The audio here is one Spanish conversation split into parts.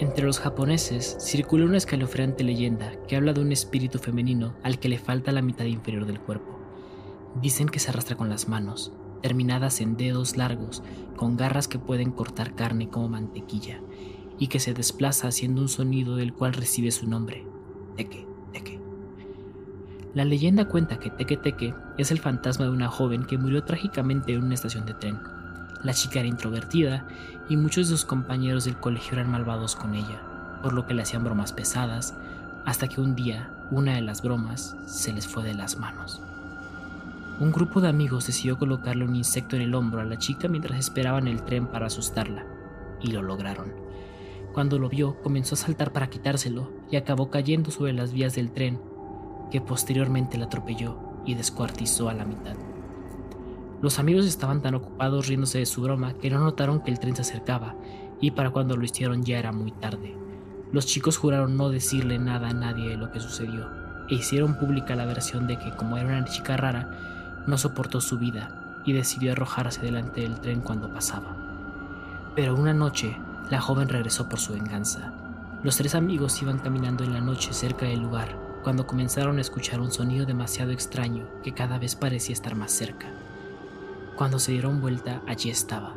Entre los japoneses circula una escalofriante leyenda que habla de un espíritu femenino al que le falta la mitad inferior del cuerpo. Dicen que se arrastra con las manos, terminadas en dedos largos, con garras que pueden cortar carne como mantequilla, y que se desplaza haciendo un sonido del cual recibe su nombre, teque, teque. La leyenda cuenta que Teque Teque es el fantasma de una joven que murió trágicamente en una estación de tren. La chica era introvertida y muchos de sus compañeros del colegio eran malvados con ella, por lo que le hacían bromas pesadas, hasta que un día una de las bromas se les fue de las manos. Un grupo de amigos decidió colocarle un insecto en el hombro a la chica mientras esperaban el tren para asustarla, y lo lograron. Cuando lo vio, comenzó a saltar para quitárselo y acabó cayendo sobre las vías del tren, que posteriormente la atropelló y descuartizó a la mitad. Los amigos estaban tan ocupados riéndose de su broma que no notaron que el tren se acercaba, y para cuando lo hicieron ya era muy tarde. Los chicos juraron no decirle nada a nadie de lo que sucedió, e hicieron pública la versión de que como era una chica rara, no soportó su vida y decidió arrojarse delante del tren cuando pasaba. Pero una noche, la joven regresó por su venganza. Los tres amigos iban caminando en la noche cerca del lugar cuando comenzaron a escuchar un sonido demasiado extraño que cada vez parecía estar más cerca. Cuando se dieron vuelta, allí estaba,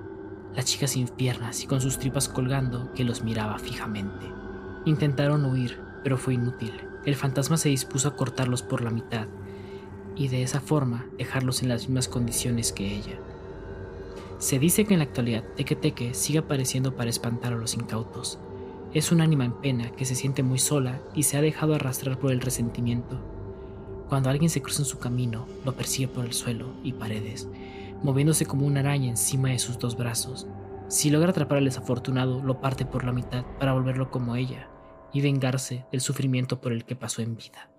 la chica sin piernas y con sus tripas colgando que los miraba fijamente. Intentaron huir, pero fue inútil. El fantasma se dispuso a cortarlos por la mitad y de esa forma dejarlos en las mismas condiciones que ella. Se dice que en la actualidad Teque Teque sigue apareciendo para espantar a los incautos. Es un ánima en pena que se siente muy sola y se ha dejado arrastrar por el resentimiento. Cuando alguien se cruza en su camino, lo persigue por el suelo y paredes, moviéndose como una araña encima de sus dos brazos. Si logra atrapar al desafortunado, lo parte por la mitad para volverlo como ella y vengarse del sufrimiento por el que pasó en vida.